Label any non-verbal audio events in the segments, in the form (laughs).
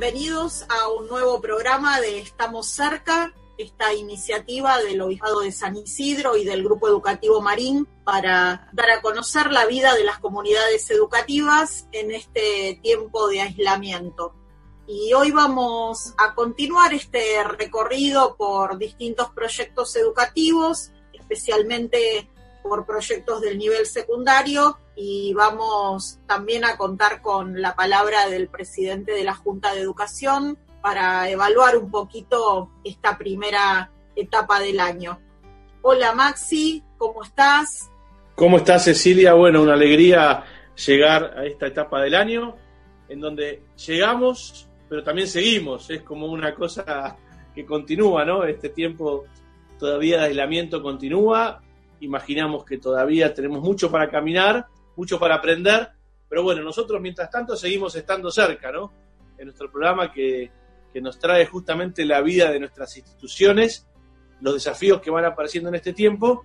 bienvenidos a un nuevo programa de Estamos cerca, esta iniciativa del Obispado de San Isidro y del Grupo Educativo Marín para dar a conocer la vida de las comunidades educativas en este tiempo de aislamiento. Y hoy vamos a continuar este recorrido por distintos proyectos educativos, especialmente por proyectos del nivel secundario y vamos también a contar con la palabra del presidente de la Junta de Educación para evaluar un poquito esta primera etapa del año. Hola Maxi, ¿cómo estás? ¿Cómo estás Cecilia? Bueno, una alegría llegar a esta etapa del año en donde llegamos, pero también seguimos. Es como una cosa que continúa, ¿no? Este tiempo todavía de aislamiento continúa. Imaginamos que todavía tenemos mucho para caminar mucho para aprender, pero bueno, nosotros mientras tanto seguimos estando cerca, ¿no? En nuestro programa que, nos trae justamente la vida de nuestras instituciones, los desafíos que van apareciendo en este tiempo,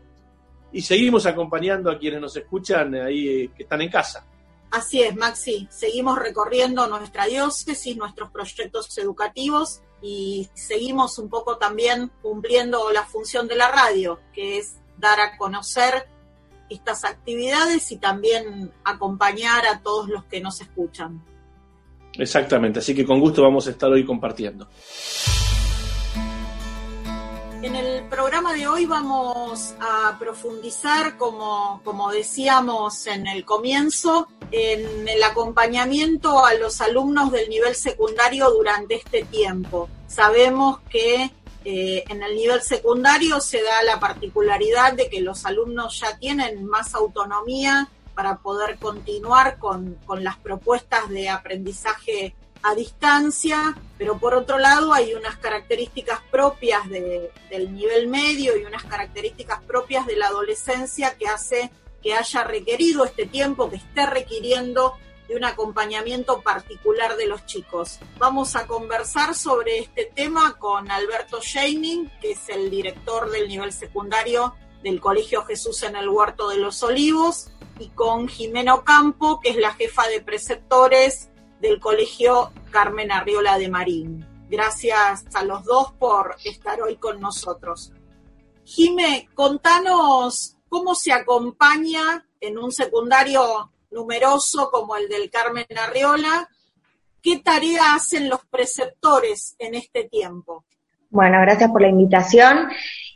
y seguimos acompañando a quienes nos escuchan ahí eh, que están en casa. Así es, Maxi. Seguimos recorriendo nuestra diócesis, nuestros proyectos educativos y seguimos un poco también cumpliendo la función de la radio, que es dar a conocer estas actividades y también acompañar a todos los que nos escuchan. Exactamente, así que con gusto vamos a estar hoy compartiendo. En el programa de hoy vamos a profundizar, como, como decíamos en el comienzo, en el acompañamiento a los alumnos del nivel secundario durante este tiempo. Sabemos que eh, en el nivel secundario se da la particularidad de que los alumnos ya tienen más autonomía para poder continuar con, las propuestas de aprendizaje a distancia, pero por otro lado hay unas características propias del nivel medio y unas características propias de la adolescencia que hace que haya requerido este tiempo, que esté requiriendo de un acompañamiento particular de los chicos. Vamos a conversar sobre este tema con Alberto Scheining, que es el director del nivel secundario del Colegio Jesús en el Huerto de los Olivos, y con Jimeno Campo, que es la jefa de preceptores del Colegio Carmen Arriola de Marín. Gracias a los dos por estar hoy con nosotros. Jime, contanos cómo se acompaña en un secundario numeroso como el del Carmen Arriola. ¿Qué tarea hacen los preceptores en este tiempo? Bueno, gracias por la invitación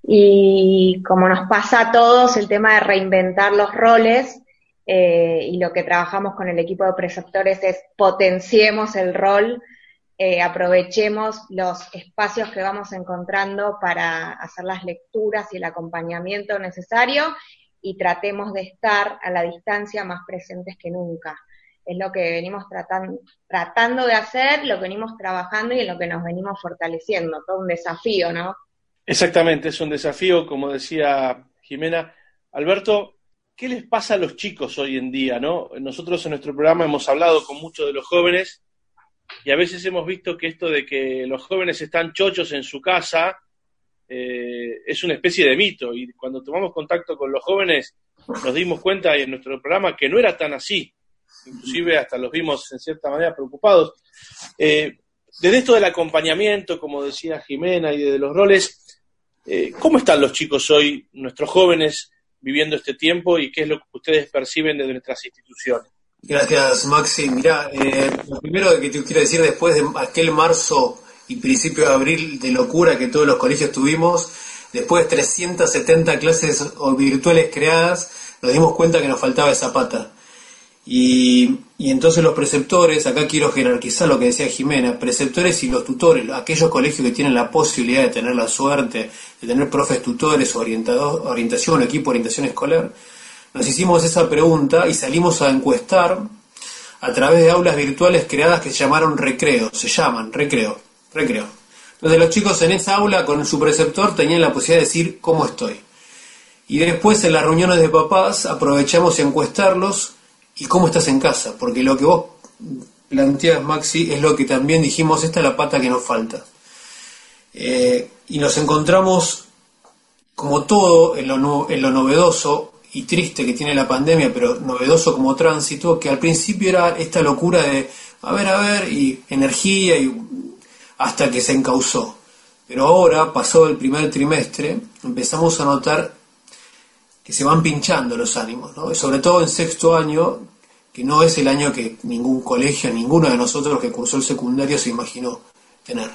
y como nos pasa a todos el tema de reinventar los roles eh, y lo que trabajamos con el equipo de preceptores es potenciemos el rol, eh, aprovechemos los espacios que vamos encontrando para hacer las lecturas y el acompañamiento necesario y tratemos de estar a la distancia más presentes que nunca. Es lo que venimos tratando, tratando de hacer, lo que venimos trabajando y en lo que nos venimos fortaleciendo. Todo un desafío, ¿no? Exactamente, es un desafío, como decía Jimena. Alberto, ¿qué les pasa a los chicos hoy en día? ¿no? Nosotros en nuestro programa hemos hablado con muchos de los jóvenes y a veces hemos visto que esto de que los jóvenes están chochos en su casa eh, es una especie de mito y cuando tomamos contacto con los jóvenes nos dimos cuenta en nuestro programa que no era tan así, inclusive hasta los vimos en cierta manera preocupados. Eh, desde esto del acompañamiento, como decía Jimena, y de los roles, eh, ¿cómo están los chicos hoy, nuestros jóvenes, viviendo este tiempo y qué es lo que ustedes perciben desde nuestras instituciones? Gracias, Maxi. Mira, lo primero que te quiero decir después de aquel marzo y principio de abril de locura que todos los colegios tuvimos, después de 370 clases virtuales creadas, nos dimos cuenta que nos faltaba esa pata. Y, y, entonces los preceptores, acá quiero jerarquizar lo que decía Jimena, preceptores y los tutores, aquellos colegios que tienen la posibilidad de tener la suerte de tener profes tutores, orientador, orientación, equipo de orientación escolar, nos hicimos esa pregunta y salimos a encuestar a través de aulas virtuales creadas que se llamaron recreo, se llaman recreo recreo. Entonces los chicos en esa aula con su preceptor tenían la posibilidad de decir cómo estoy. Y después en las reuniones de papás aprovechamos y encuestarlos y cómo estás en casa, porque lo que vos planteas, Maxi, es lo que también dijimos, esta es la pata que nos falta. Eh, y nos encontramos como todo en lo, en lo novedoso y triste que tiene la pandemia, pero novedoso como tránsito, que al principio era esta locura de a ver, a ver, y energía y hasta que se encausó. Pero ahora, pasó el primer trimestre, empezamos a notar que se van pinchando los ánimos, sobre todo en sexto año, que no es el año que ningún colegio, ninguno de nosotros que cursó el secundario se imaginó tener.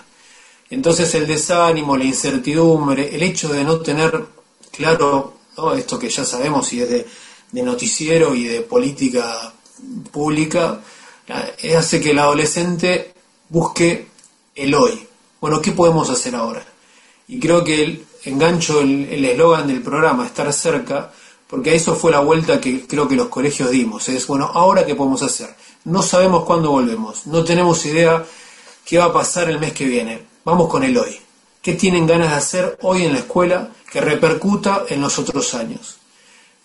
Entonces el desánimo, la incertidumbre, el hecho de no tener claro esto que ya sabemos y es de, de noticiero y de política pública, hace que el adolescente busque el hoy. Bueno, ¿qué podemos hacer ahora? Y creo que el, engancho el eslogan del programa, estar cerca, porque a eso fue la vuelta que creo que los colegios dimos. Es, bueno, ¿ahora qué podemos hacer? No sabemos cuándo volvemos, no tenemos idea qué va a pasar el mes que viene. Vamos con el hoy. ¿Qué tienen ganas de hacer hoy en la escuela que repercuta en los otros años?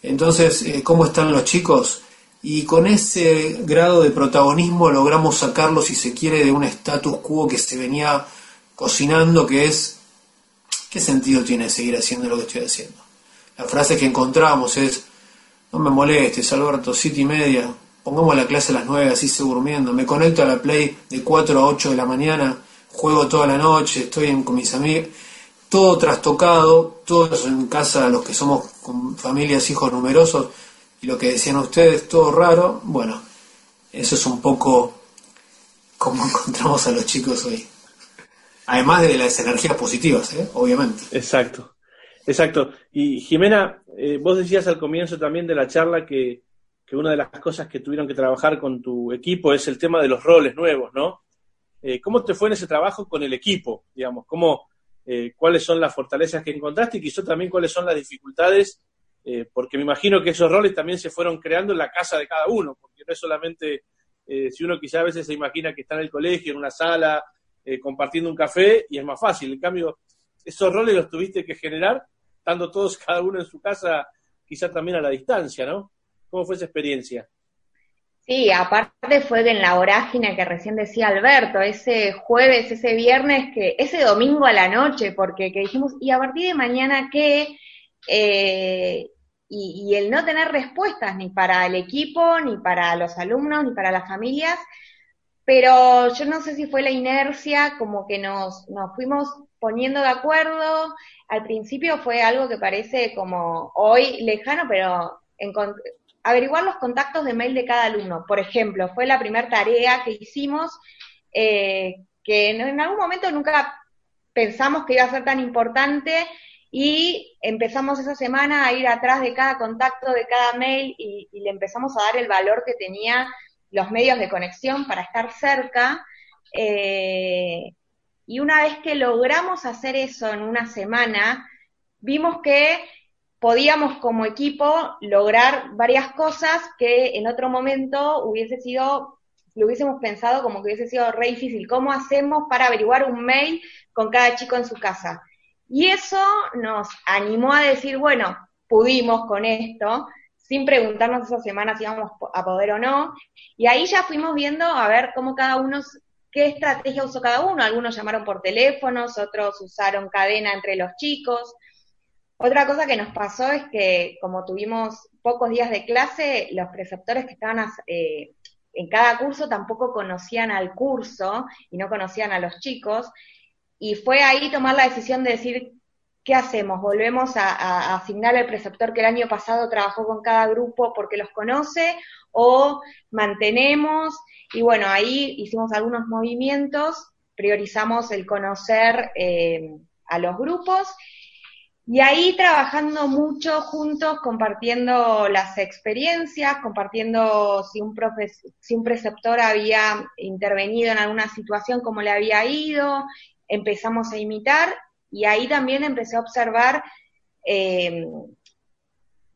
Entonces, eh, ¿cómo están los chicos? Y con ese grado de protagonismo logramos sacarlo, si se quiere, de un status quo que se venía cocinando, que es, ¿qué sentido tiene seguir haciendo lo que estoy haciendo? La frase que encontramos es, no me molestes, Alberto, siete y media, pongamos la clase a las nueve, así se durmiendo, me conecto a la Play de 4 a 8 de la mañana, juego toda la noche, estoy en, con mis amigos, todo trastocado, todos en casa, los que somos con familias, hijos numerosos, y lo que decían ustedes, todo raro, bueno, eso es un poco como (laughs) encontramos a los chicos hoy. Además de las energías positivas, ¿eh? obviamente. Exacto, exacto. Y Jimena, eh, vos decías al comienzo también de la charla que, que, una de las cosas que tuvieron que trabajar con tu equipo es el tema de los roles nuevos, ¿no? Eh, ¿Cómo te fue en ese trabajo con el equipo? Digamos, ¿cómo, cuáles son las fortalezas que encontraste y quizás también cuáles son las dificultades, eh, porque me imagino que esos roles también se fueron creando en la casa de cada uno, porque no es solamente, eh, si uno quizá a veces se imagina que está en el colegio, en una sala, compartiendo un café, y es más fácil. En cambio, esos roles los tuviste que generar, estando todos (laughs) cada uno en su casa, quizá también a la distancia, ¿no? ¿Cómo fue esa experiencia? Sí, aparte fue en la vorágine que recién decía Alberto, ese jueves, ese viernes, que ese domingo a la noche, porque que dijimos, ¿y a partir de mañana qué? Eh, y, el no tener respuestas ni para el equipo, ni para los alumnos, ni para las familias, pero yo no sé si fue la inercia, como que nos, nos fuimos poniendo de acuerdo. Al principio fue algo que parece como hoy lejano, pero averiguar los contactos de mail de cada alumno. Por ejemplo, fue la primera tarea que hicimos, eh, que en, algún momento nunca pensamos que iba a ser tan importante y empezamos esa semana a ir atrás de cada contacto, de cada mail y, le empezamos a dar el valor que tenía los medios de conexión para estar cerca. Eh, y una vez que logramos hacer eso en una semana, vimos que podíamos como equipo lograr varias cosas que en otro momento hubiese sido, lo hubiésemos pensado como que hubiese sido re difícil. ¿Cómo hacemos para averiguar un mail con cada chico en su casa? Y eso nos animó a decir, bueno, pudimos con esto, sin preguntarnos esa semana si íbamos a poder o no. Y ahí ya fuimos viendo a ver cómo cada uno, qué estrategia usó cada uno. Algunos llamaron por teléfonos, otros usaron cadena entre los chicos, otra cosa que nos pasó es que como tuvimos pocos días de clase, los preceptores que estaban eh, en cada curso tampoco conocían al curso y no conocían a los chicos. Y fue ahí tomar la decisión de decir, ¿qué hacemos? ¿Volvemos a, asignar al preceptor que el año pasado trabajó con cada grupo porque los conoce? ¿O mantenemos? Y bueno, ahí hicimos algunos movimientos, priorizamos el conocer eh, a los grupos y ahí trabajando mucho juntos, compartiendo las experiencias, compartiendo si un, si un preceptor había intervenido en alguna situación, cómo le había ido, empezamos a imitar y ahí también empecé a observar eh,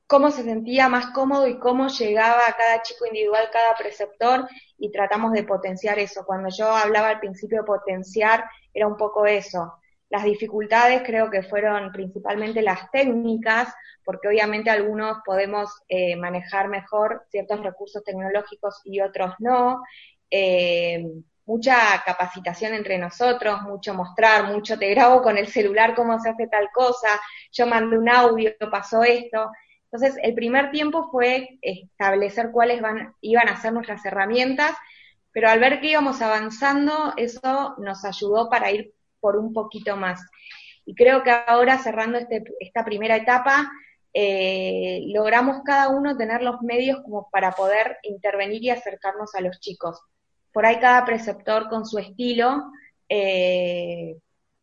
cómo se sentía más cómodo y cómo llegaba a cada chico individual, cada preceptor, y tratamos de potenciar eso. Cuando yo hablaba al principio de potenciar, era un poco eso, las dificultades creo que fueron principalmente las técnicas, porque obviamente algunos podemos eh, manejar mejor ciertos recursos tecnológicos y otros no. Eh, mucha capacitación entre nosotros, mucho mostrar, mucho te grabo con el celular cómo se hace tal cosa, yo mandé un audio, pasó esto. Entonces, el primer tiempo fue establecer cuáles van, iban a ser nuestras herramientas pero al ver que íbamos avanzando, eso nos ayudó para ir por un poquito más. Y creo que ahora, cerrando este, esta primera etapa, eh, logramos cada uno tener los medios como para poder intervenir y acercarnos a los chicos. Por ahí cada preceptor con su estilo, eh,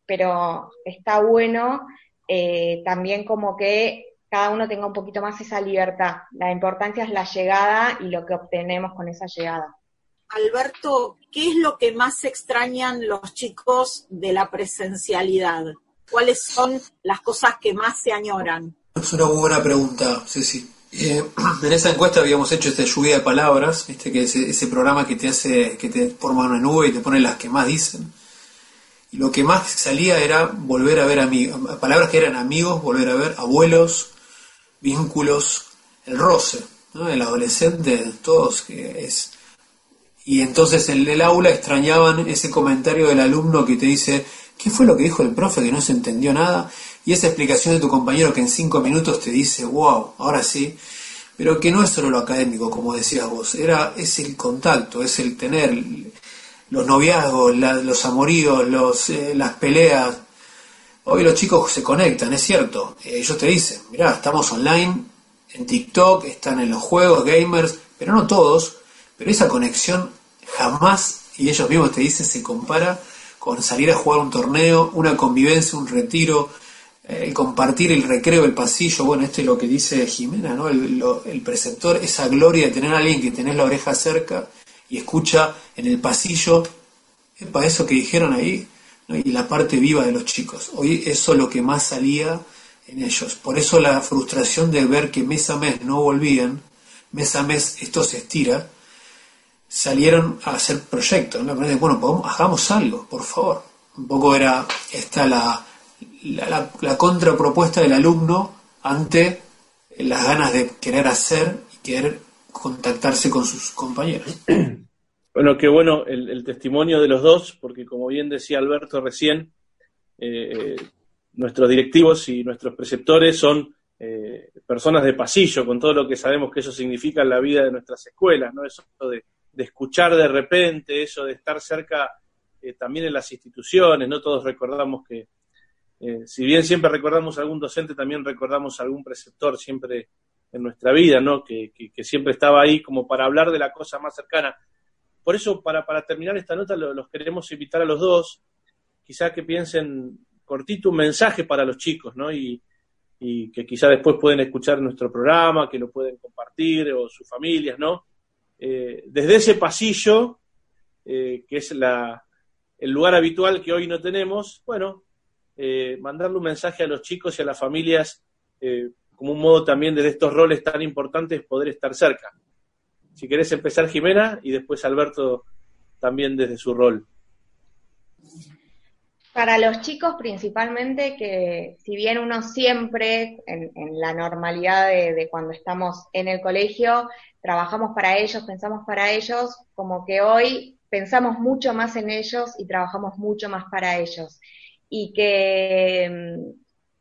pero está bueno eh, también como que cada uno tenga un poquito más esa libertad. La importancia es la llegada y lo que obtenemos con esa llegada. Alberto, ¿qué es lo que más extrañan los chicos de la presencialidad? ¿Cuáles son las cosas que más se añoran? Es una muy buena pregunta, Ceci. Eh, (clears throat) en esa encuesta habíamos hecho esta lluvia de palabras, ¿viste? que ese, ese programa que te hace, que te forma una nube y te pone las que más dicen. Y lo que más salía era volver a ver amigos, palabras que eran amigos, volver a ver abuelos, vínculos, el roce, ¿no? el adolescente, todos, que es... Y entonces en el aula extrañaban ese comentario del alumno que te dice, ¿qué fue lo que dijo el profe que no se entendió nada? Y esa explicación de tu compañero que en cinco minutos te dice, wow, ahora sí, pero que no es solo lo académico, como decías vos, era, es el contacto, es el tener los noviazgos, los amoríos, los, eh, las peleas. Hoy los chicos se conectan, es cierto. Ellos te dicen, mirá, estamos online, en TikTok, están en los juegos, gamers, pero no todos. Pero esa conexión jamás, y ellos mismos te dicen, se compara con salir a jugar un torneo, una convivencia, un retiro, eh, el compartir el recreo, el pasillo, bueno, esto es lo que dice Jimena, ¿no? El, el preceptor, esa gloria de tener a alguien que tenés la oreja cerca y escucha en el pasillo, para eso que dijeron ahí, y la parte viva de los chicos. Hoy eso es lo que más salía en ellos. Por eso la frustración de ver que mes a mes no volvían, mes a mes esto se estira, salieron a hacer proyectos. Bueno, hagamos algo, por favor. Un poco era esta la, la, la contrapropuesta del alumno ante las ganas de querer hacer y querer contactarse con sus compañeros. (clears throat) Bueno, qué bueno el, testimonio de los dos, porque como bien decía Alberto recién, eh, nuestros directivos y nuestros preceptores son eh, personas de pasillo, con todo lo que sabemos que eso significa en la vida de nuestras escuelas, ¿no? Eso de, escuchar de repente, eso de estar cerca eh, también en las instituciones, no todos recordamos que, si bien siempre recordamos a algún docente, también recordamos a algún preceptor siempre en nuestra vida, ¿no? Que, siempre estaba ahí como para hablar de la cosa más cercana. Por eso, para, para terminar esta nota, los queremos invitar a los dos, quizá que piensen cortito un mensaje para los chicos, ¿no? Y, que quizá después pueden escuchar nuestro programa, que lo pueden compartir, o sus familias, ¿no? Eh, desde ese pasillo, eh, que es la, el lugar habitual que hoy no tenemos, bueno, eh, mandarle un mensaje a los chicos y a las familias como un modo también de estos roles tan importantes poder estar cerca. Si querés empezar, Jimena, y después Alberto también desde su rol. Para los chicos principalmente, que si bien uno siempre, en, la normalidad de, cuando estamos en el colegio, trabajamos para ellos, pensamos para ellos, como que hoy pensamos mucho más en ellos y trabajamos mucho más para ellos. Y que mm,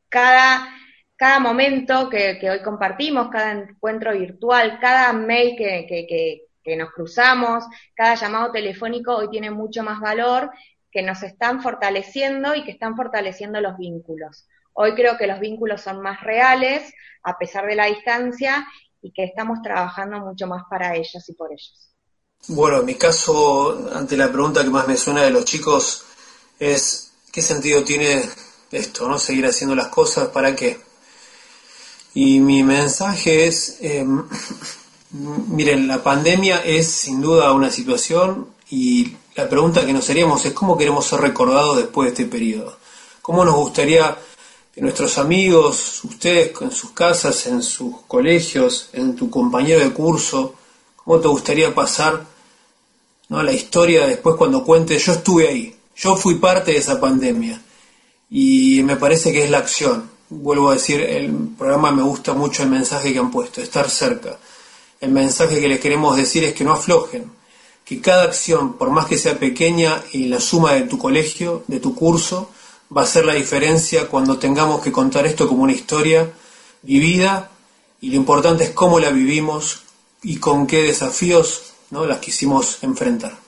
cada cada momento que, hoy compartimos, cada encuentro virtual, cada mail que, nos cruzamos, cada llamado telefónico hoy tiene mucho más valor, que nos están fortaleciendo y que están fortaleciendo los vínculos. Hoy creo que los vínculos son más reales, a pesar de la distancia, y que estamos trabajando mucho más para ellos y por ellos. Bueno, en mi caso, ante la pregunta que más me suena de los chicos, es ¿qué sentido tiene esto, no? Seguir haciendo las cosas, ¿para qué? Y mi mensaje es, em, (laughs) miren, la pandemia es sin duda una situación y la pregunta que nos haríamos es cómo queremos ser recordados después de este periodo. ¿Cómo nos gustaría que nuestros amigos, ustedes en sus casas, en sus colegios, en tu compañero de curso, cómo te gustaría pasar ¿no? la historia después cuando cuentes, yo estuve ahí, yo fui parte de esa pandemia? Y me parece que es la acción, vuelvo a decir, el programa me gusta mucho el mensaje que han puesto, estar cerca. El mensaje que les queremos decir es que no aflojen, que cada acción, por más que sea pequeña y la suma de tu colegio, de tu curso, va a ser la diferencia cuando tengamos que contar esto como una historia vivida y lo importante es cómo la vivimos y con qué desafíos ¿no? las quisimos enfrentar.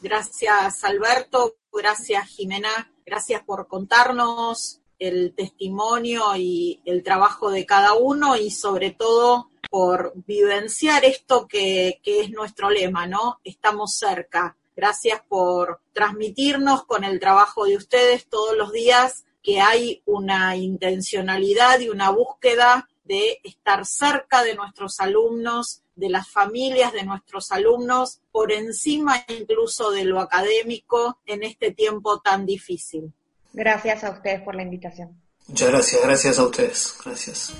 Gracias Alberto, gracias Jimena, gracias por contarnos el testimonio y el trabajo de cada uno y sobre todo por vivenciar esto que, que es nuestro lema, ¿no? Estamos cerca. Gracias por transmitirnos con el trabajo de ustedes todos los días que hay una intencionalidad y una búsqueda de estar cerca de nuestros alumnos, de las familias de nuestros alumnos, por encima incluso de lo académico en este tiempo tan difícil. Gracias a ustedes por la invitación. Muchas gracias, gracias a ustedes. Gracias.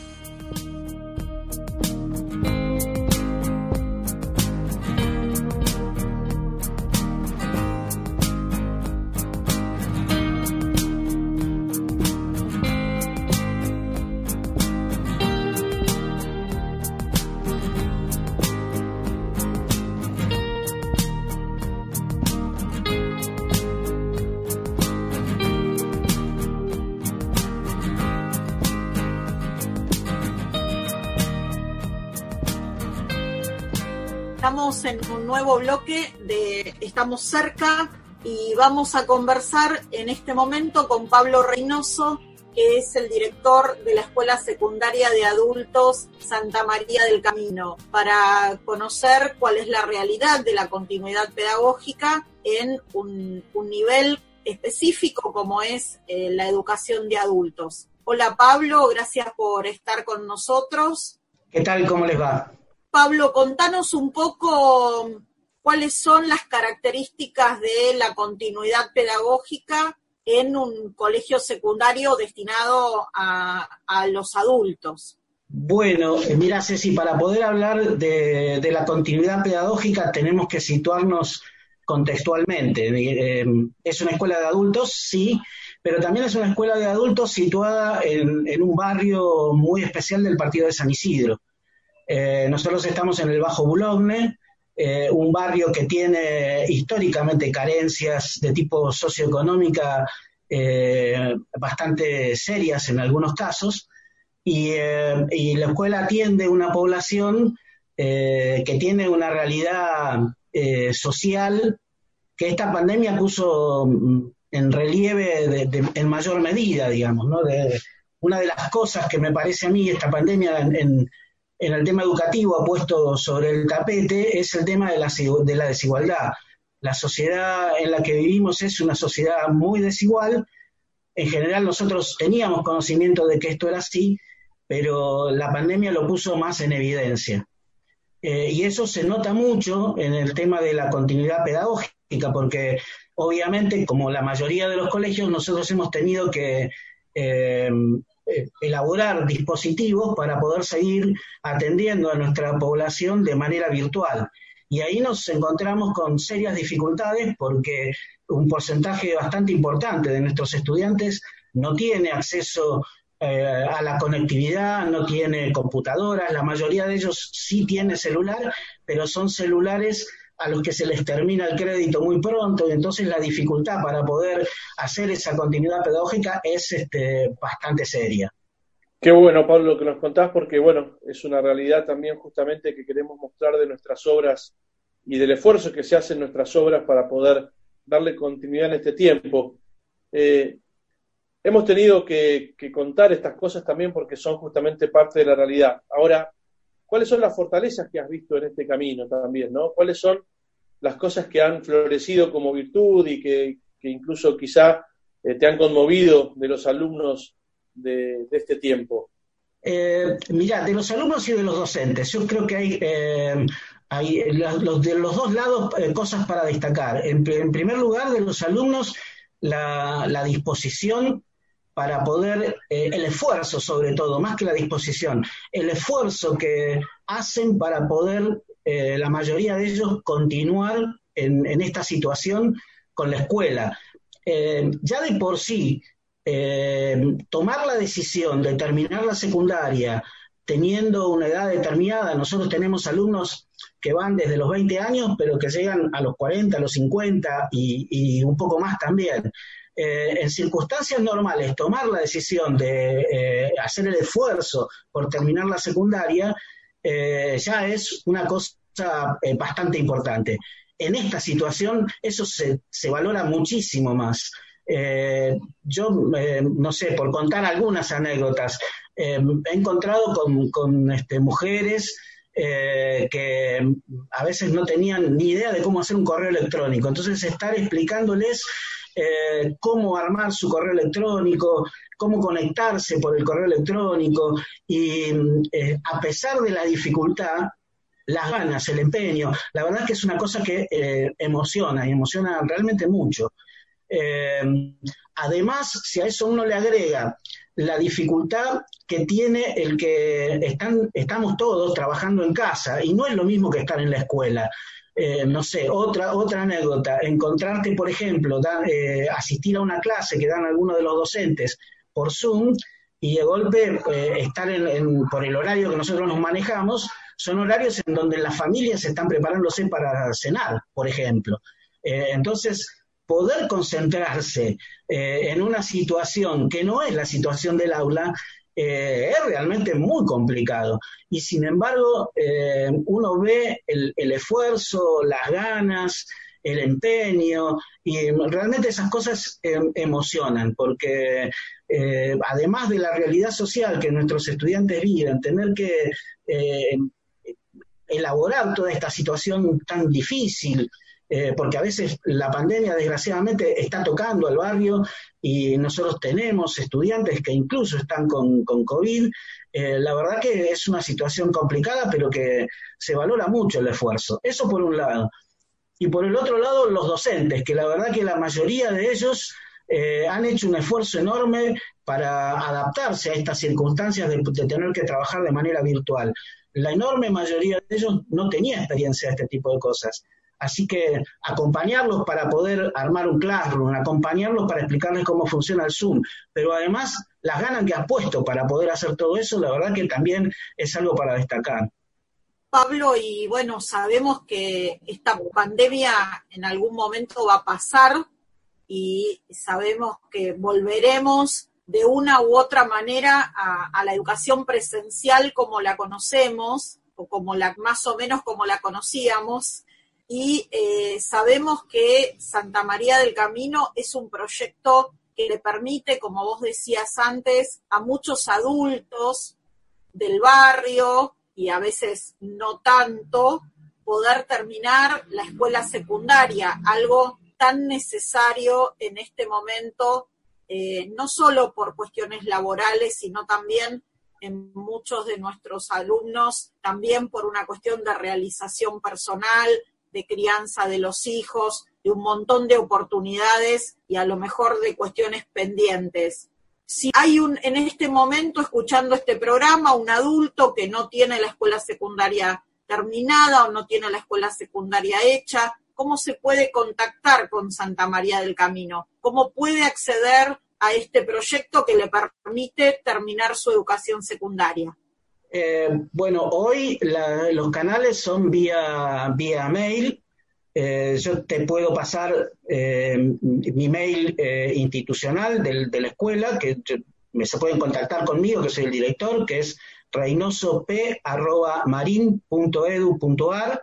Estamos en un nuevo bloque de Estamos cerca y vamos a conversar en este momento con Pablo Reynoso, que es el director de la Escuela Secundaria de Adultos Santa María del Camino, para conocer cuál es la realidad de la continuidad pedagógica en un, nivel específico como es eh, la educación de adultos. Hola Pablo, gracias por estar con nosotros. ¿Qué tal? ¿Cómo les va? Pablo, contanos un poco cuáles son las características de la continuidad pedagógica en un colegio secundario destinado a, los adultos. Bueno, eh, mira Ceci, para poder hablar de, la continuidad pedagógica tenemos que situarnos contextualmente. Eh, es una escuela de adultos, sí, pero también es una escuela de adultos situada en un barrio muy especial del partido de San Isidro. Eh, nosotros estamos en el Bajo Boulogne, eh, un barrio que tiene históricamente carencias de tipo socioeconómica eh, bastante serias en algunos casos, y, la escuela atiende una población que tiene una realidad social que esta pandemia puso mm, en relieve en mayor medida, digamos, ¿no? una de las cosas que me parece a mí esta pandemia en en el tema educativo ha puesto sobre el tapete es el tema de la, de la desigualdad. La sociedad en la que vivimos es una sociedad muy desigual. En general nosotros teníamos conocimiento de que esto era así, pero la pandemia lo puso más en evidencia. Eh, y eso se nota mucho en el tema de la continuidad pedagógica, porque obviamente, como la mayoría de los colegios, nosotros hemos tenido que eh, elaborar dispositivos para poder seguir atendiendo a nuestra población de manera virtual. Y ahí nos encontramos con serias dificultades porque un porcentaje bastante importante de nuestros estudiantes no tiene acceso eh, a la conectividad, no tiene computadoras, la mayoría de ellos sí tiene celular, pero son celulares a los que se les termina el crédito muy pronto y entonces la dificultad para poder hacer esa continuidad pedagógica es este, bastante seria. Qué bueno, Pablo, que nos contás, porque bueno, es una realidad también justamente que queremos mostrar de nuestras obras y del esfuerzo que se hace en nuestras obras para poder darle continuidad en este tiempo. Eh, hemos tenido que, que, contar estas cosas también porque son justamente parte de la realidad. Ahora, ¿Cuáles son las fortalezas que has visto en este camino también? ¿no? ¿Cuáles son las cosas que han florecido como virtud y que, incluso quizá eh, te han conmovido de los alumnos de, este tiempo? Eh, mira, de los alumnos y de los docentes, yo creo que hay, eh, hay los, de los dos lados eh, cosas para destacar. En, primer lugar, de los alumnos, la disposición para poder, eh, el esfuerzo sobre todo, más que la disposición, el esfuerzo que hacen para poder, eh, la mayoría de ellos, continuar en, esta situación con la escuela. Eh, ya de por sí, tomar la decisión de terminar la secundaria teniendo una edad determinada, nosotros tenemos alumnos que van desde los 20 años, pero que llegan a los 40, a los 50 y, y un poco más también. Eh, en circunstancias normales tomar la decisión de eh, hacer el esfuerzo por terminar la secundaria eh, ya es una cosa bastante importante. en esta situación eso se, se valora muchísimo más. Yo, no sé, por contar algunas anécdotas, he encontrado con, este, mujeres que a veces no tenían ni idea de cómo hacer un correo electrónico. Entonces, estar explicándoles cómo armar su correo electrónico, cómo conectarse por el correo electrónico y a pesar de la dificultad, las ganas, el empeño, la verdad que es una cosa que emociona y emociona realmente mucho. Eh, además, si a eso uno le agrega la dificultad que tiene el que están, estamos todos trabajando en casa y no es lo mismo que estar en la escuela. Eh, no sé, otra, otra anécdota, encontrarte, por ejemplo, eh, asistir a una clase que dan algunos de los docentes por Zoom y de golpe estar por el horario que nosotros nos manejamos, son horarios en donde las familias están preparándose para cenar, por ejemplo. entonces, poder concentrarse eh, en una situación que no es la situación del aula eh, es realmente muy complicado. Y sin embargo, eh, uno ve el, esfuerzo, las ganas, el empeño, y realmente esas cosas em, emocionan, porque además de la realidad social que nuestros estudiantes viven, tener que elaborar toda esta situación tan difícil, eh, porque a veces la pandemia desgraciadamente está tocando al barrio y nosotros tenemos estudiantes que incluso están con, COVID. Eh, la verdad que es una situación complicada, pero que se valora mucho el esfuerzo. Eso por un lado. Y por el otro lado, los docentes, que la verdad que la mayoría de ellos eh, han hecho un esfuerzo enorme para adaptarse a estas circunstancias de, tener que trabajar de manera virtual. La enorme mayoría de ellos no tenía experiencia de este tipo de cosas. Así que acompañarlos para poder armar un classroom, acompañarlos para explicarles cómo funciona el Zoom, pero además las ganas que has puesto para poder hacer todo eso, la verdad que también es algo para destacar. Pablo, y bueno, sabemos que esta pandemia en algún momento va a pasar y sabemos que volveremos de una u otra manera a, a la educación presencial como la conocemos o como la más o menos como la conocíamos y eh, sabemos que Santa María del Camino es un proyecto que le permite, como vos decías antes, a muchos adultos del barrio y a veces no tanto, poder terminar la escuela secundaria, algo tan necesario en este momento, eh, no solo por cuestiones laborales, sino también en muchos de nuestros alumnos, también por una cuestión de realización personal, de crianza de los hijos, de un montón de oportunidades y a lo mejor de cuestiones pendientes. Si hay un, en este momento, escuchando este programa, un adulto que no tiene la escuela secundaria terminada o no tiene la escuela secundaria hecha, ¿cómo se puede contactar con Santa María del Camino? ¿Cómo puede acceder a este proyecto que le permite terminar su educación secundaria? Eh, bueno, hoy los canales son vía, vía mail. Eh, yo te puedo pasar eh, mi mail institucional de la escuela, que se pueden contactar conmigo, que soy el director, que es reynosop.marin.edu.ar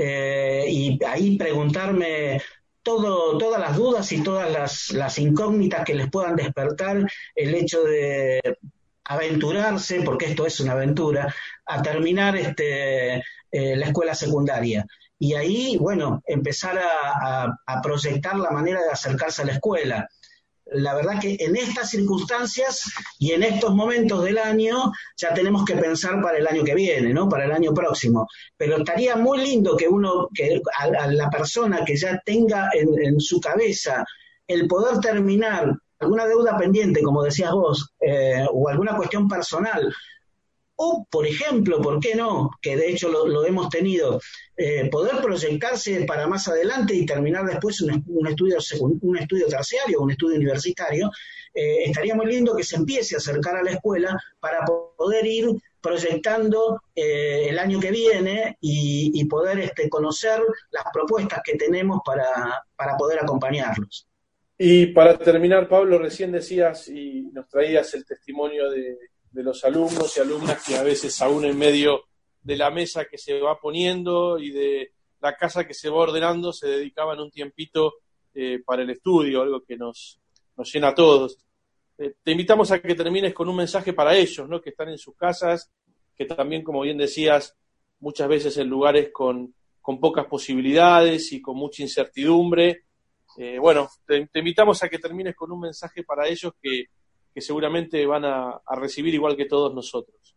y ahí preguntarme todo, todas las dudas y todas las, las incógnitas que les puedan despertar el hecho de aventurarse, porque esto es una aventura, a terminar este, eh, la escuela secundaria. Y ahí, bueno, empezar a, proyectar la manera de acercarse a la escuela. La verdad que en estas circunstancias y en estos momentos del año ya tenemos que pensar para el año que viene, ¿no? Para el año próximo. Pero estaría muy lindo que uno, que a, la persona que ya tenga en, en su cabeza el poder terminar alguna deuda pendiente, como decías vos, eh, o alguna cuestión personal, o, por ejemplo, ¿por qué no? Que de hecho lo, hemos tenido, eh, poder proyectarse para más adelante y terminar después un, estudio, un estudio terciario, un estudio universitario, eh, estaría muy lindo que se empiece a acercar a la escuela para poder ir proyectando el año que viene y, poder este, conocer las propuestas que tenemos para, para poder acompañarlos. Y para terminar, Pablo, recién decías y nos traías el testimonio de, los alumnos y alumnas que a veces aún en medio de la mesa que se va poniendo y de la casa que se va ordenando se dedicaban un tiempito eh, para el estudio, algo que nos, nos llena a todos. Eh, te invitamos a que termines con un mensaje para ellos, ¿no? que están en sus casas, que también, como bien decías, muchas veces en lugares con, con pocas posibilidades y con mucha incertidumbre. Eh, bueno, te, invitamos a que termines con un mensaje para ellos que, seguramente van a, a recibir igual que todos nosotros.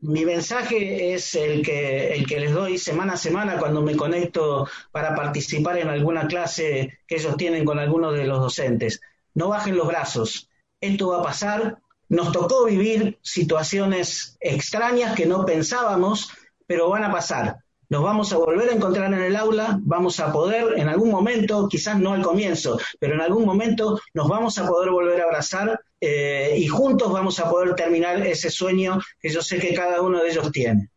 Mi mensaje es el que, el que les doy semana a semana cuando me conecto para participar en alguna clase que ellos tienen con algunos de los docentes. No bajen los brazos. Esto va a pasar. Nos tocó vivir situaciones extrañas que no pensábamos, pero van a pasar nos vamos a volver a encontrar en el aula, vamos a poder en algún momento, quizás no al comienzo, pero en algún momento nos vamos a poder volver a abrazar eh, y juntos vamos a poder terminar ese sueño que yo sé que cada uno de ellos tiene.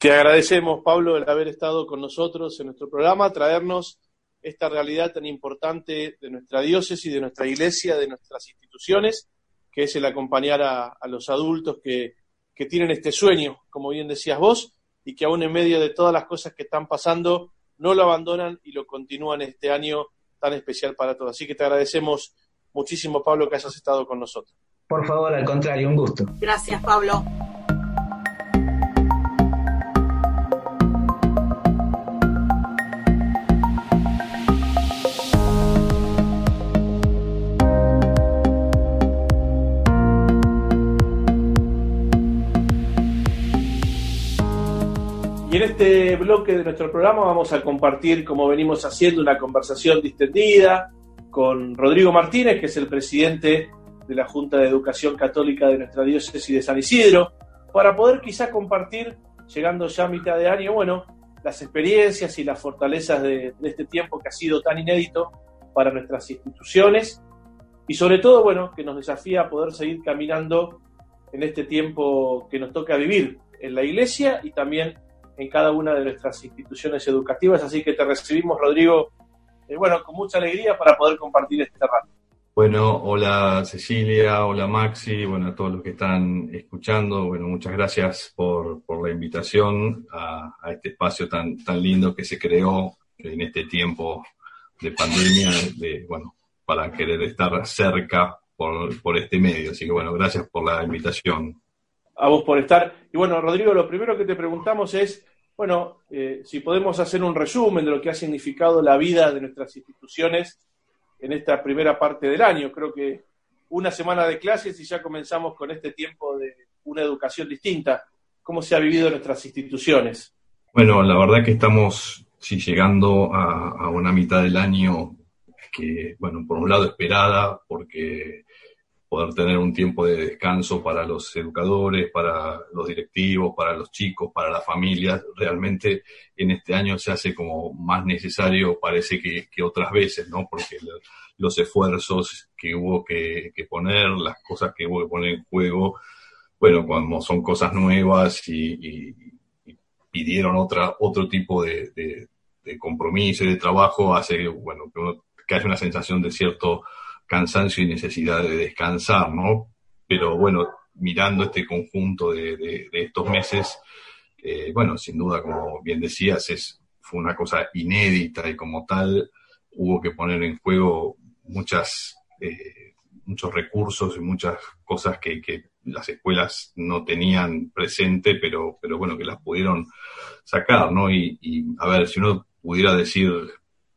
Te agradecemos, Pablo, el haber estado con nosotros en nuestro programa, traernos esta realidad tan importante de nuestra diócesis, de nuestra iglesia, de nuestras instituciones, que es el acompañar a, los adultos que, que tienen este sueño, como bien decías vos, y que aún en medio de todas las cosas que están pasando, no lo abandonan y lo continúan este año tan especial para todos. Así que te agradecemos muchísimo, Pablo, que hayas estado con nosotros. Por favor, al contrario, un gusto. Gracias, Pablo. Este bloque de nuestro programa vamos a compartir, como venimos haciendo, una conversación distendida con Rodrigo Martínez, que es el presidente de la Junta de Educación Católica de nuestra diócesis de San Isidro, para poder quizá compartir, llegando ya a mitad de año, bueno, las experiencias y las fortalezas de, de este tiempo que ha sido tan inédito para nuestras instituciones y sobre todo, bueno, que nos desafía a poder seguir caminando en este tiempo que nos toca vivir en la iglesia y también en cada una de nuestras instituciones educativas. Así que te recibimos, Rodrigo, eh, bueno, con mucha alegría para poder compartir este rato. Bueno, hola Cecilia, hola Maxi, bueno, a todos los que están escuchando, bueno, muchas gracias por, la invitación a, este espacio tan, tan lindo que se creó en este tiempo de pandemia, de, bueno, para querer estar cerca por, por este medio. Así que bueno, gracias por la invitación a vos por estar. Y bueno, Rodrigo, lo primero que te preguntamos es, bueno, eh, si podemos hacer un resumen de lo que ha significado la vida de nuestras instituciones en esta primera parte del año. Creo que una semana de clases y ya comenzamos con este tiempo de una educación distinta. ¿Cómo se ha vivido nuestras instituciones? Bueno, la verdad que estamos sí, llegando a, a una mitad del año que, bueno, por un lado esperada, porque poder tener un tiempo de descanso para los educadores, para los directivos, para los chicos, para las familias. Realmente en este año se hace como más necesario, parece que, otras veces, ¿no? Porque los esfuerzos que hubo que, poner, las cosas que hubo que poner en juego, bueno, cuando son cosas nuevas y, pidieron otra, otro tipo de, de, compromiso y de trabajo, hace bueno, que, que haya una sensación de cierto cansancio y necesidad de descansar, ¿no? Pero bueno, mirando este conjunto de, estos meses, eh, bueno, sin duda, como bien decías, es, fue una cosa inédita y como tal hubo que poner en juego muchas, eh, muchos recursos y muchas cosas que, las escuelas no tenían presente, pero, pero bueno, que las pudieron sacar, ¿no? Y, a ver, si uno pudiera decir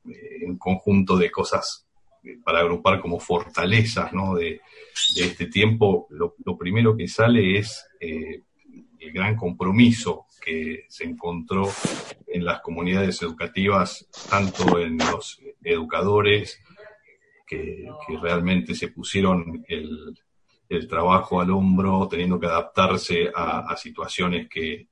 eh, en conjunto de cosas para agrupar como fortalezas ¿no? de, este tiempo, lo, primero que sale es eh, el gran compromiso que se encontró en las comunidades educativas, tanto en los educadores, que, realmente se pusieron el, trabajo al hombro, teniendo que adaptarse a, situaciones que,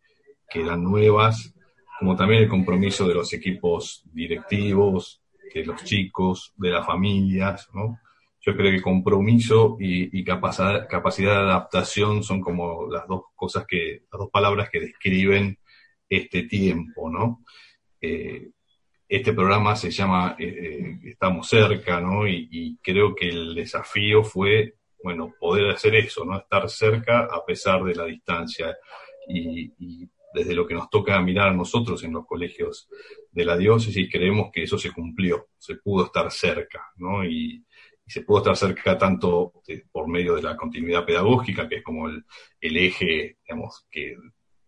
que eran nuevas, como también el compromiso de los equipos directivos, de los chicos, de las familias, ¿no? Yo creo que compromiso y, capacidad, capacidad de adaptación son como las dos cosas que, las dos palabras que describen este tiempo, ¿no? Eh, este programa se llama eh, eh, Estamos cerca, ¿no? Y, creo que el desafío fue, bueno, poder hacer eso, ¿no? Estar cerca a pesar de la distancia. Y, desde lo que nos toca mirar a nosotros en los colegios de la diócesis, creemos que eso se cumplió, se pudo estar cerca, ¿no? Y, se pudo estar cerca tanto por medio de la continuidad pedagógica, que es como el, eje, digamos, que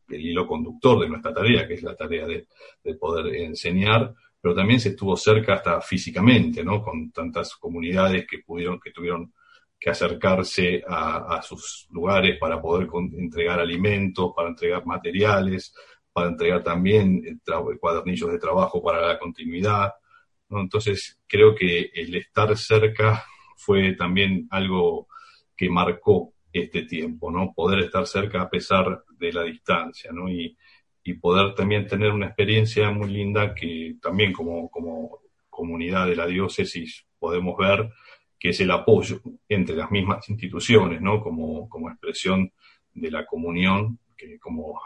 el hilo conductor de nuestra tarea, que es la tarea de, de poder enseñar, pero también se estuvo cerca hasta físicamente, ¿no? Con tantas comunidades que pudieron, que tuvieron que acercarse a, sus lugares para poder entregar alimentos, para entregar materiales, para entregar también cuadernillos de trabajo para la continuidad. Entonces, creo que el estar cerca fue también algo que marcó este tiempo, ¿no? Poder estar cerca a pesar de la distancia, ¿no? Y, y poder también tener una experiencia muy linda que también como, como comunidad de la diócesis podemos ver que es el apoyo entre las mismas instituciones, ¿no? Como, como expresión de la comunión, que como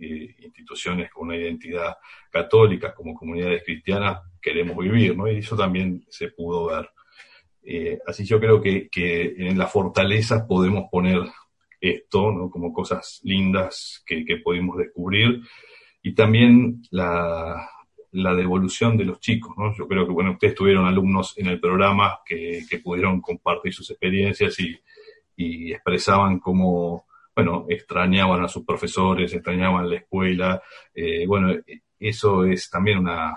eh, instituciones con una identidad católica, como comunidades cristianas, queremos vivir, ¿no? Y eso también se pudo ver. Eh, así yo creo que, que, en las fortalezas podemos poner esto, ¿no? Como cosas lindas que, que pudimos descubrir. Y también la, la devolución de los chicos, ¿no? Yo creo que, bueno, ustedes tuvieron alumnos en el programa que, pudieron compartir sus experiencias y, expresaban cómo, bueno, extrañaban a sus profesores, extrañaban la escuela. Eh, bueno, eso es también una,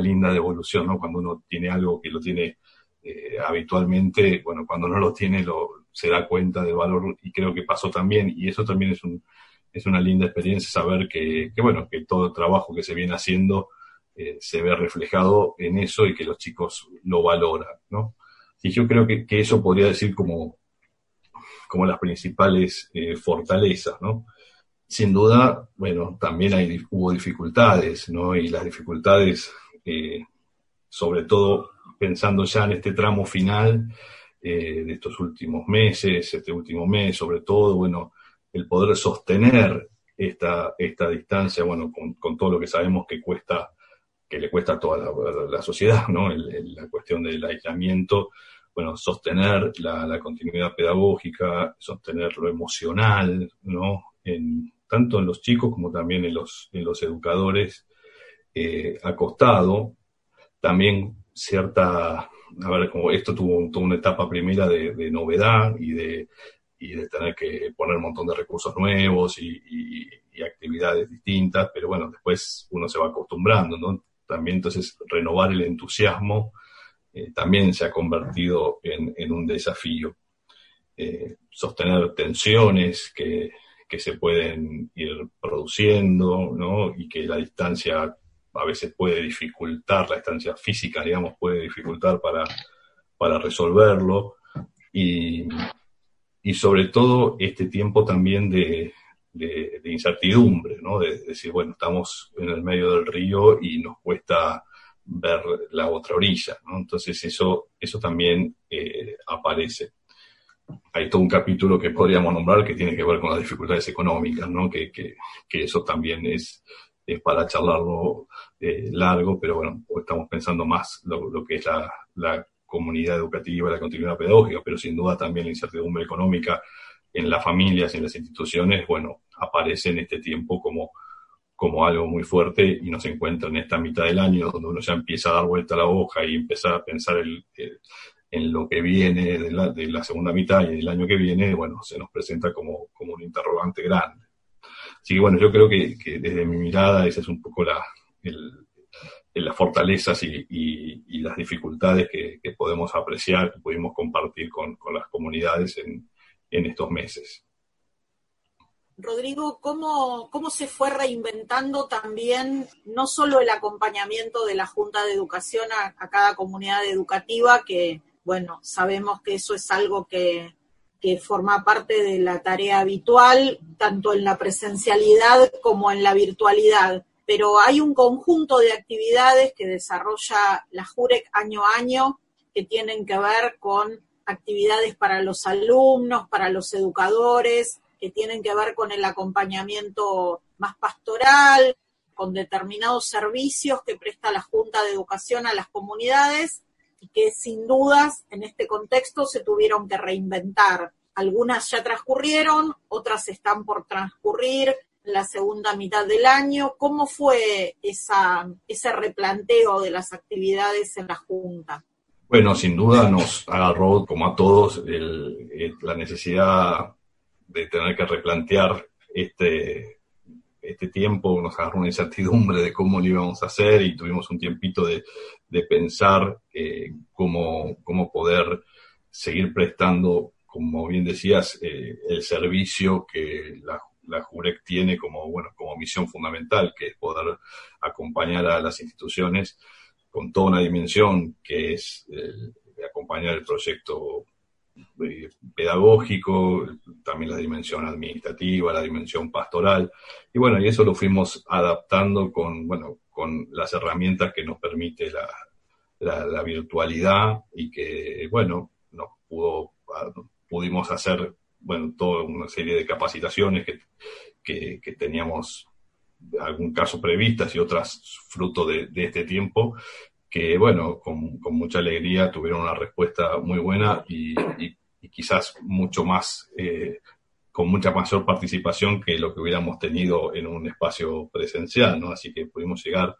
linda devolución, ¿no? Cuando uno tiene algo que lo tiene eh, habitualmente, bueno, cuando no lo tiene lo, se da cuenta del valor y creo que pasó también y eso también es un, es una linda experiencia saber que, que, bueno, que todo el trabajo que se viene haciendo eh, se ve reflejado en eso y que los chicos lo valoran, ¿no? Y yo creo que, eso podría decir como, como las principales eh, fortalezas, ¿no? Sin duda, bueno, también hubo dificultades, ¿no? Y las dificultades, eh, sobre todo pensando ya en este tramo final de estos últimos meses, este último mes, sobre todo, bueno, el poder sostener esta, esta distancia, bueno, con todo lo que sabemos que cuesta que le cuesta a toda la, sociedad, ¿no? la cuestión del aislamiento, bueno, sostener la, continuidad pedagógica, sostener lo emocional, ¿no? En, tanto en los chicos como también en los, en los educadores, eh, ha costado también cierta, a ver, como esto tuvo, una etapa primera de, novedad y de, y de tener que poner un montón de recursos nuevos y, actividades distintas, pero bueno, después uno se va acostumbrando, ¿no? También entonces renovar el entusiasmo eh, también se ha convertido en, un desafío. Eh, sostener tensiones que, se pueden ir produciendo, ¿no? Y que la distancia a veces puede dificultar, la distancia física, digamos, puede dificultar para, para resolverlo. Y, y sobre todo este tiempo también de, de, incertidumbre, ¿no? De, decir, bueno, estamos en el medio del río y nos cuesta ver la otra orilla, ¿no? Entonces eso, eso también eh, aparece. Hay todo un capítulo que podríamos nombrar que tiene que ver con las dificultades económicas, ¿no? Que, que, eso también es, es para charlarlo eh, largo, pero bueno, estamos pensando más lo, lo que es la, la comunidad educativa, la continuidad pedagógica, pero sin duda también la incertidumbre económica en las familias y en las instituciones, bueno, aparece en este tiempo como, como algo muy fuerte y nos encuentra en esta mitad del año donde uno ya empieza a dar vuelta a la hoja y empieza a pensar en lo que viene de la, de la, segunda mitad y del año que viene, bueno, se nos presenta como, como un interrogante grande. Así que bueno, yo creo que, desde mi mirada esa es un poco la, las fortalezas y, y, las dificultades que, podemos apreciar, que pudimos compartir con, con las comunidades en, en estos meses. Rodrigo, ¿cómo, ¿cómo se fue reinventando también no solo el acompañamiento de la Junta de Educación a, cada comunidad educativa, que, bueno, sabemos que eso es algo que, que forma parte de la tarea habitual, tanto en la presencialidad como en la virtualidad, pero hay un conjunto de actividades que desarrolla la JUREC año a año que tienen que ver con actividades para los alumnos, para los educadores, que tienen que ver con el acompañamiento más pastoral, con determinados servicios que presta la Junta de Educación a las comunidades y que sin dudas en este contexto se tuvieron que reinventar. Algunas ya transcurrieron, otras están por transcurrir la segunda mitad del año. ¿Cómo fue esa, ese replanteo de las actividades en la Junta? Bueno, sin duda nos agarró, como a todos, la necesidad de tener que replantear este, este tiempo, nos agarró una incertidumbre de cómo lo íbamos a hacer y tuvimos un tiempito de, pensar eh, cómo, poder seguir prestando, como bien decías, eh, el servicio que la, la JUREC tiene como, bueno, como misión fundamental, que es poder acompañar a las instituciones con toda una dimensión que es acompañar el proyecto eh, pedagógico, también la dimensión administrativa, la dimensión pastoral, y bueno, y eso lo fuimos adaptando con, bueno, con las herramientas que nos permite la, la, virtualidad y que, bueno, nos pudo, pudimos hacer, bueno, toda una serie de capacitaciones que, que, teníamos algún caso previstas y otras fruto de, de este tiempo que, bueno, con, mucha alegría tuvieron una respuesta muy buena y, quizás mucho más, eh, con mucha mayor participación que lo que hubiéramos tenido en un espacio presencial, ¿no? Así que pudimos llegar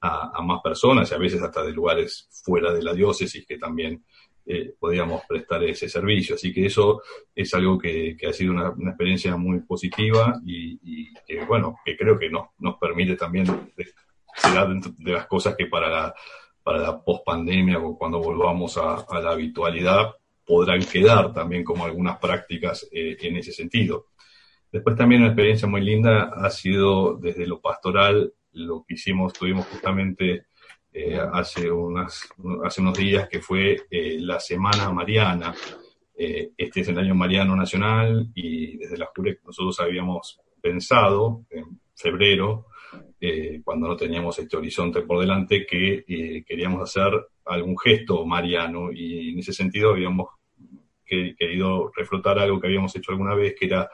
a, más personas y a veces hasta de lugares fuera de la diócesis que también eh, podíamos prestar ese servicio. Así que eso es algo que, ha sido una, experiencia muy positiva y, que, bueno, que creo que nos, permite también, será dentro de las cosas que para la para la pospandemia o cuando volvamos a, la habitualidad podrán quedar también como algunas prácticas eh, en ese sentido. Después también una experiencia muy linda ha sido desde lo pastoral, lo que hicimos, tuvimos justamente eh, hace, unas, hace unos días que fue eh, la Semana Mariana. este es el año Mariano Nacional y desde la JUREC nosotros habíamos pensado en febrero eh, cuando no teníamos este horizonte por delante, que eh, queríamos hacer algún gesto mariano y en ese sentido habíamos querido reflotar algo que habíamos hecho alguna vez, que era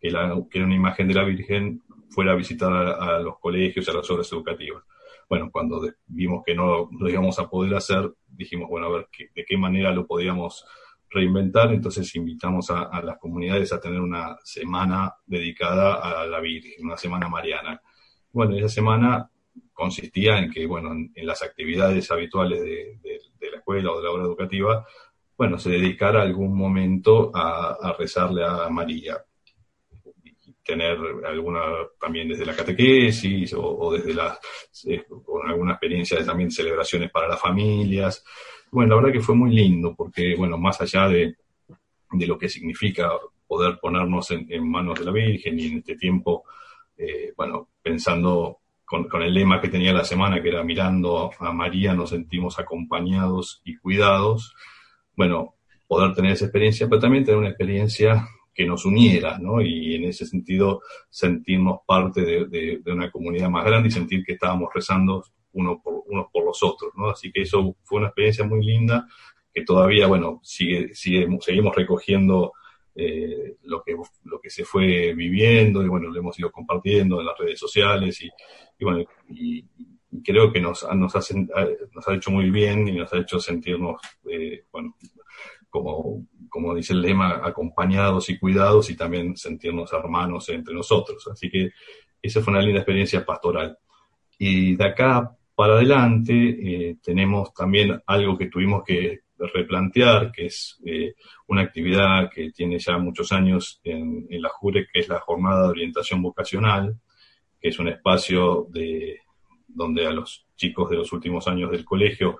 que, la, que una imagen de la Virgen fuera a visitar a, los colegios a las obras educativas. Bueno, cuando vimos que no lo íbamos a poder hacer, dijimos, bueno, a ver de qué manera lo podíamos reinventar, entonces invitamos a, las comunidades a tener una semana dedicada a la Virgen, una semana mariana. Bueno, esa semana consistía en que, bueno, en, las actividades habituales de, la escuela o de la obra educativa, bueno, se dedicara algún momento a, rezarle a María. Tener alguna, también desde la catequesis o, desde las, eh, con alguna experiencia de también celebraciones para las familias. Bueno, la verdad que fue muy lindo porque, bueno, más allá de, lo que significa poder ponernos en, en manos de la Virgen y en este tiempo eh, bueno, pensando con, el lema que tenía la semana, que era mirando a María nos sentimos acompañados y cuidados, bueno, poder tener esa experiencia, pero también tener una experiencia que nos uniera, ¿no? Y en ese sentido sentirnos parte de, una comunidad más grande y sentir que estábamos rezando uno por, unos por los otros, ¿no? Así que eso fue una experiencia muy linda que todavía, bueno, sigue, sigue seguimos recogiendo eh, lo, que, lo que se fue viviendo y bueno, lo hemos ido compartiendo en las redes sociales y, bueno, y, creo que nos, nos, nos ha hecho muy bien y nos ha hecho sentirnos, eh, bueno, como, como dice el lema, acompañados y cuidados y también sentirnos hermanos entre nosotros. Así que esa fue una linda experiencia pastoral. Y de acá para adelante eh, tenemos también algo que tuvimos que replantear, que es eh, una actividad que tiene ya muchos años en, la JURE, que es la Jornada de Orientación Vocacional, que es un espacio de, donde a los chicos de los últimos años del colegio,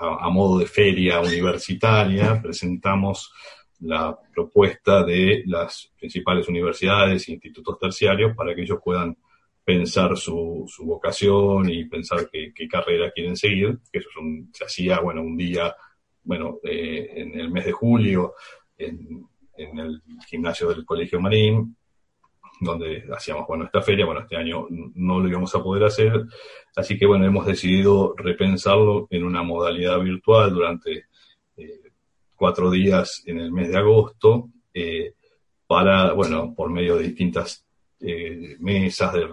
a, modo de feria universitaria, presentamos la propuesta de las principales universidades e institutos terciarios para que ellos puedan pensar su, su vocación y pensar qué, carrera quieren seguir, que eso se hacía, bueno, un día, bueno, eh, en el mes de julio, en, el gimnasio del Colegio Marín, donde hacíamos, bueno, esta feria, bueno, este año no lo íbamos a poder hacer, así que, bueno, hemos decidido repensarlo en una modalidad virtual durante eh, cuatro días en el mes de agosto, eh, para, bueno, por medio de distintas eh, mesas de,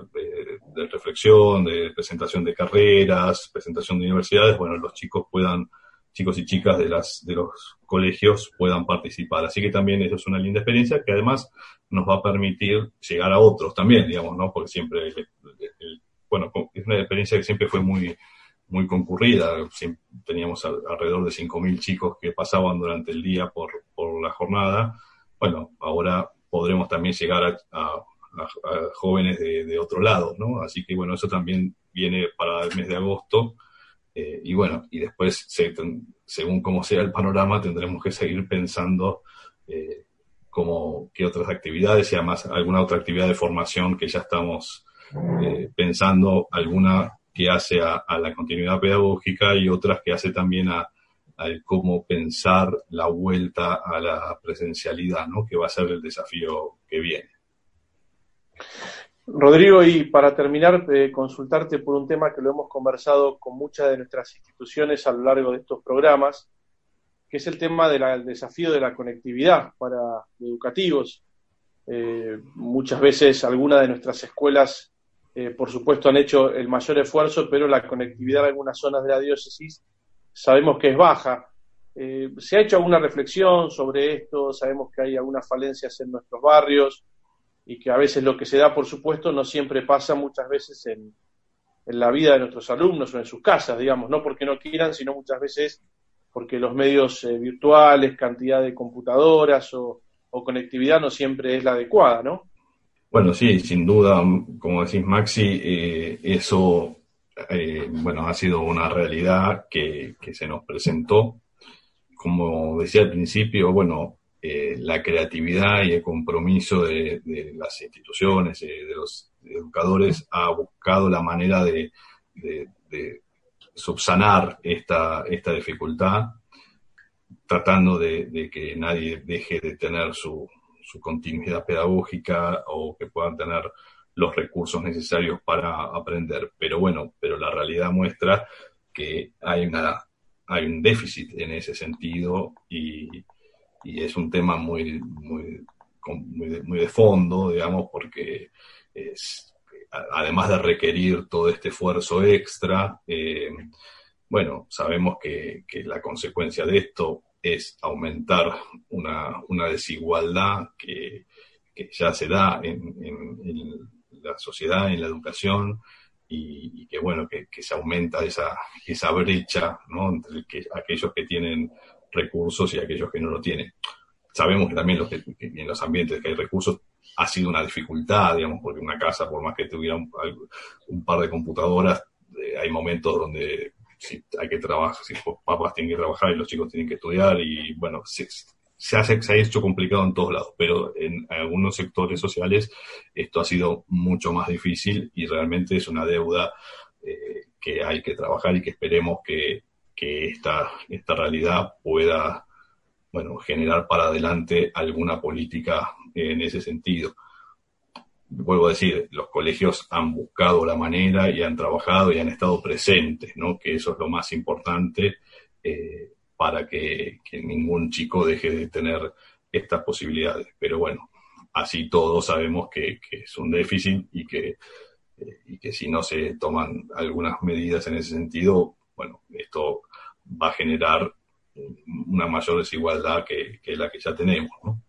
reflexión, de presentación de carreras, presentación de universidades, bueno, los chicos puedan chicos y chicas de, las, de los colegios puedan participar. Así que también eso es una linda experiencia que además nos va a permitir llegar a otros también, digamos, ¿no? Porque siempre, bueno, es una experiencia que siempre fue muy, muy concurrida. teníamos alrededor de 5.000 chicos que pasaban durante el día por, por la jornada. Bueno, ahora podremos también llegar a, jóvenes de, otro lado, ¿no? Así que bueno, eso también viene para el mes de agosto. Eh, y bueno, y después, según como sea el panorama, tendremos que seguir pensando eh, como qué otras actividades y además alguna otra actividad de formación que ya estamos eh, pensando, alguna que hace a, la continuidad pedagógica y otras que hace también a, cómo pensar la vuelta a la presencialidad, ¿no? que va a ser el desafío que viene. Rodrigo, y para terminar, eh, consultarte por un tema que lo hemos conversado con muchas de nuestras instituciones a lo largo de estos programas, que es el tema del desafío de la conectividad para educativos. Eh, muchas veces algunas de nuestras escuelas eh, por supuesto, han hecho el mayor esfuerzo, pero la conectividad en algunas zonas de la diócesis sabemos que es baja. ¿Se ha hecho alguna reflexión sobre esto? Sabemos que hay algunas falencias en nuestros barrios y que a veces lo que se da, por supuesto, no siempre pasa muchas veces en, la vida de nuestros alumnos o en sus casas, digamos, no porque no quieran, sino muchas veces porque los medios eh, virtuales, cantidad de computadoras o, o conectividad no siempre es la adecuada, ¿no? Bueno, sí, sin duda, como decís Maxi, eh, eso eh, bueno, ha sido una realidad que, se nos presentó. Como decía al principio, bueno, eh, la creatividad y el compromiso de, las instituciones, de los educadores, ha buscado la manera de, subsanar esta, esta dificultad, tratando de que nadie deje de tener su, su continuidad pedagógica o que puedan tener los recursos necesarios para aprender. Pero bueno, pero la realidad muestra que hay, una, hay un déficit en ese sentido y, es un tema muy, muy, muy, de, fondo, digamos, porque es, además de requerir todo este esfuerzo extra, eh, bueno, sabemos que, que la consecuencia de esto es aumentar una, una desigualdad que, ya se da en, la sociedad, en la educación, y, que bueno, que, se aumenta esa, esa brecha ¿no? entre que, aquellos que tienen recursos y aquellos que no lo tienen. Sabemos que también los en los ambientes que hay recursos ha sido una dificultad, digamos, porque una casa, por más que tuviera un, par de computadoras, eh, hay momentos donde si hay que trabajar, si los papás tienen que trabajar y los chicos tienen que estudiar y bueno, se, hace, se ha hecho complicado en todos lados, pero en algunos sectores sociales esto ha sido mucho más difícil y realmente es una deuda eh, que hay que trabajar y que esperemos que, que esta, esta realidad pueda bueno, generar para adelante alguna política en ese sentido vuelvo a decir, los colegios han buscado la manera y han trabajado y han estado presentes, ¿no? Que eso es lo más importante eh, para que, ningún chico deje de tener estas posibilidades. Pero bueno, así todos sabemos que, es un déficit y que, eh, y que si no se toman algunas medidas en ese sentido, bueno, esto va a generar una mayor desigualdad que, la que ya tenemos, ¿no?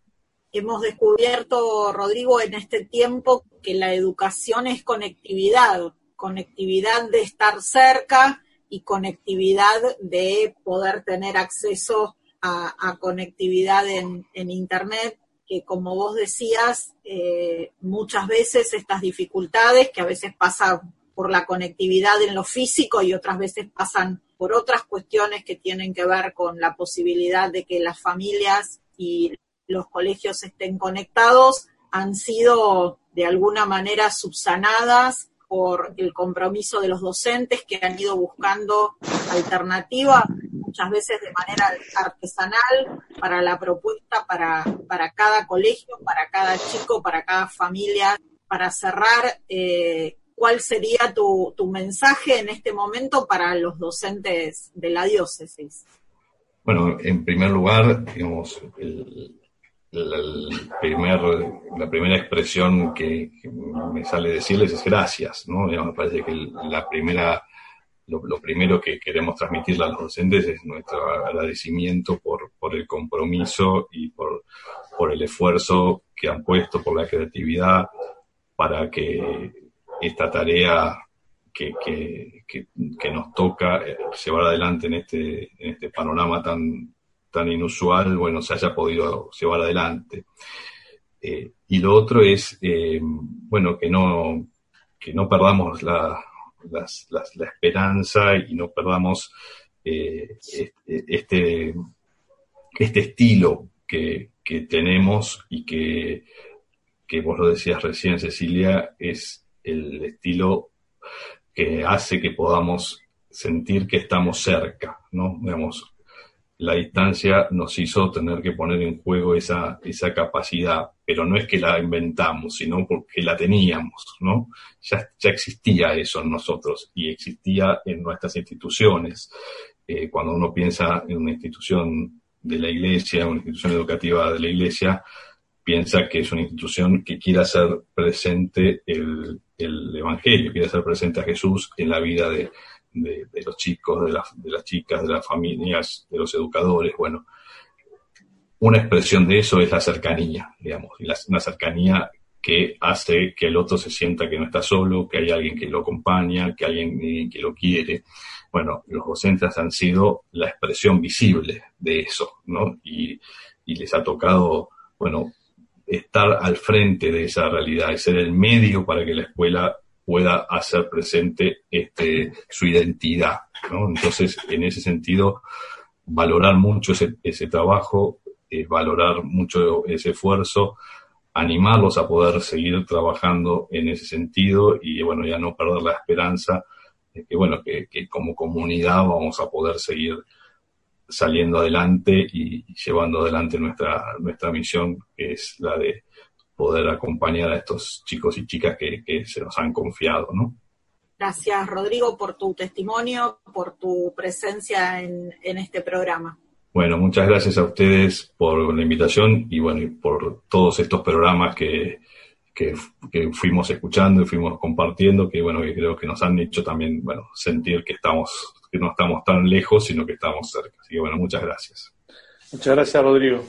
hemos descubierto, Rodrigo, en este tiempo que la educación es conectividad, conectividad de estar cerca y conectividad de poder tener acceso a, conectividad en, Internet, que como vos decías, eh, muchas veces estas dificultades que a veces pasan por la conectividad en lo físico y otras veces pasan por otras cuestiones que tienen que ver con la posibilidad de que las familias y los colegios estén conectados han sido de alguna manera subsanadas por el compromiso de los docentes que han ido buscando alternativas, muchas veces de manera artesanal, para la propuesta para, para cada colegio, para cada chico, para cada familia. Para cerrar, eh, ¿cuál sería tu, tu mensaje en este momento para los docentes de la diócesis? Bueno, en primer lugar, digamos, la, primer, la primera expresión que, me sale decirles es gracias, ¿no? me parece que la primera lo, primero que queremos transmitirle a los docentes es nuestro agradecimiento por, por el compromiso y por, por el esfuerzo que han puesto, por la creatividad, para que esta tarea que, que, que, nos toca eh, llevar adelante en este, en este panorama tan, tan inusual, bueno, se haya podido llevar adelante. Eh, y lo otro es, eh, bueno, que no, que no perdamos la, la, esperanza y no perdamos este, este, estilo que, que tenemos y que, que vos lo decías recién, Cecilia, es el estilo que hace que podamos sentir que estamos cerca, ¿no? Digamos, la distancia nos hizo tener que poner en juego esa, esa capacidad, pero no es que la inventamos, sino porque la teníamos, ¿no? Ya, ya existía eso en nosotros y existía en nuestras instituciones. Eh, cuando uno piensa en una institución de la iglesia, una institución educativa de la iglesia, piensa que es una institución que quiere hacer presente el, el Evangelio, quiere hacer presente a Jesús en la vida de, los chicos, de, las chicas, de las familias, de los educadores. Bueno, una expresión de eso es la cercanía, digamos, una cercanía que hace que el otro se sienta que no está solo, que hay alguien que lo acompaña, que alguien que lo quiere. Bueno, los docentes han sido la expresión visible de eso, ¿no? Y les ha tocado, bueno, estar al frente de esa realidad y ser el medio para que la escuela pueda hacer presente este, su identidad. ¿no? Entonces, en ese sentido, valorar mucho ese, ese trabajo, eh, valorar mucho ese esfuerzo, animarlos a poder seguir trabajando en ese sentido y, bueno, ya no perder la esperanza de que, bueno, que, que como comunidad vamos a poder seguir saliendo adelante y llevando adelante nuestra, nuestra misión, que es la de poder acompañar a estos chicos y chicas que, se nos han confiado, ¿no? Gracias, Rodrigo, por tu testimonio, por tu presencia en, este programa. Bueno, muchas gracias a ustedes por la invitación y bueno, y por todos estos programas que, que, fuimos escuchando y fuimos compartiendo, que bueno, que creo que nos han hecho también, bueno, sentir que estamos, que no estamos tan lejos, sino que estamos cerca. Así que bueno, muchas gracias. Muchas gracias, Rodrigo.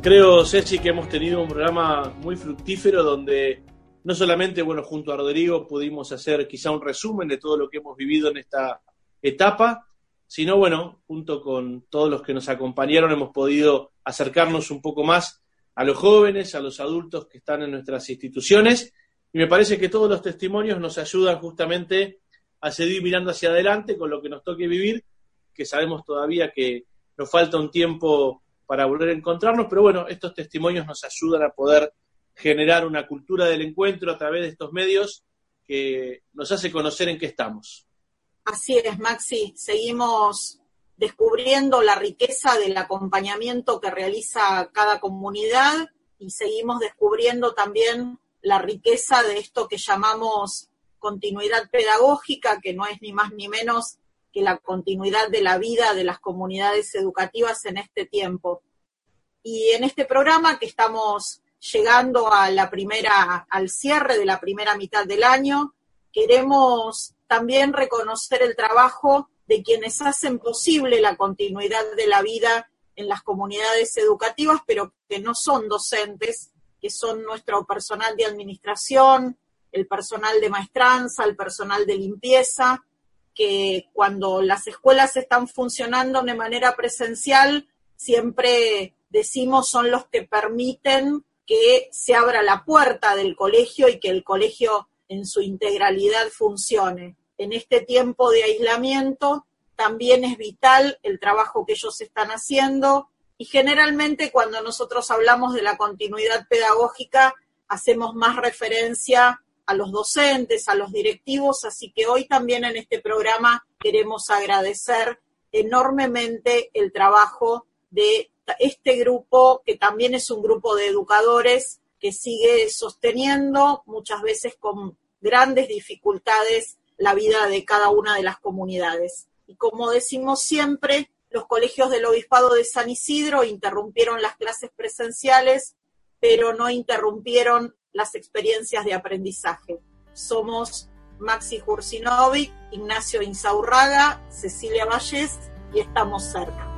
Creo, Ceci, que hemos tenido un programa muy fructífero donde no solamente, bueno, junto a Rodrigo pudimos hacer quizá un resumen de todo lo que hemos vivido en esta etapa, sino, bueno, junto con todos los que nos acompañaron hemos podido acercarnos un poco más a los jóvenes, a los adultos que están en nuestras instituciones, y me parece que todos los testimonios nos ayudan justamente a seguir mirando hacia adelante con lo que nos toque vivir, que sabemos todavía que nos falta un tiempo para volver a encontrarnos, pero bueno, estos testimonios nos ayudan a poder generar una cultura del encuentro a través de estos medios que nos hace conocer en qué estamos. Así es, Maxi, seguimos descubriendo la riqueza del acompañamiento que realiza cada comunidad y seguimos descubriendo también la riqueza de esto que llamamos continuidad pedagógica, que no es ni más ni menos que la continuidad de la vida de las comunidades educativas en este tiempo. Y en este programa que estamos llegando a la primera, al cierre de la primera mitad del año, queremos también reconocer el trabajo de quienes hacen posible la continuidad de la vida en las comunidades educativas, pero que no son docentes, que son nuestro personal de administración, el personal de maestranza, el personal de limpieza, que cuando las escuelas están funcionando de manera presencial, siempre decimos son los que permiten que se abra la puerta del colegio y que el colegio en su integralidad funcione. En este tiempo de aislamiento también es vital el trabajo que ellos están haciendo y generalmente cuando nosotros hablamos de la continuidad pedagógica hacemos más referencia a los docentes, a los directivos, así que hoy también en este programa queremos agradecer enormemente el trabajo de este grupo, que también es un grupo de educadores que sigue sosteniendo, muchas veces con grandes dificultades la vida de cada una de las comunidades. Y como decimos siempre, los colegios del Obispado de San Isidro interrumpieron las clases presenciales, pero no interrumpieron las experiencias de aprendizaje. Somos Maxi Jursinovic, Ignacio Insaurraga, Cecilia Valles y estamos cerca.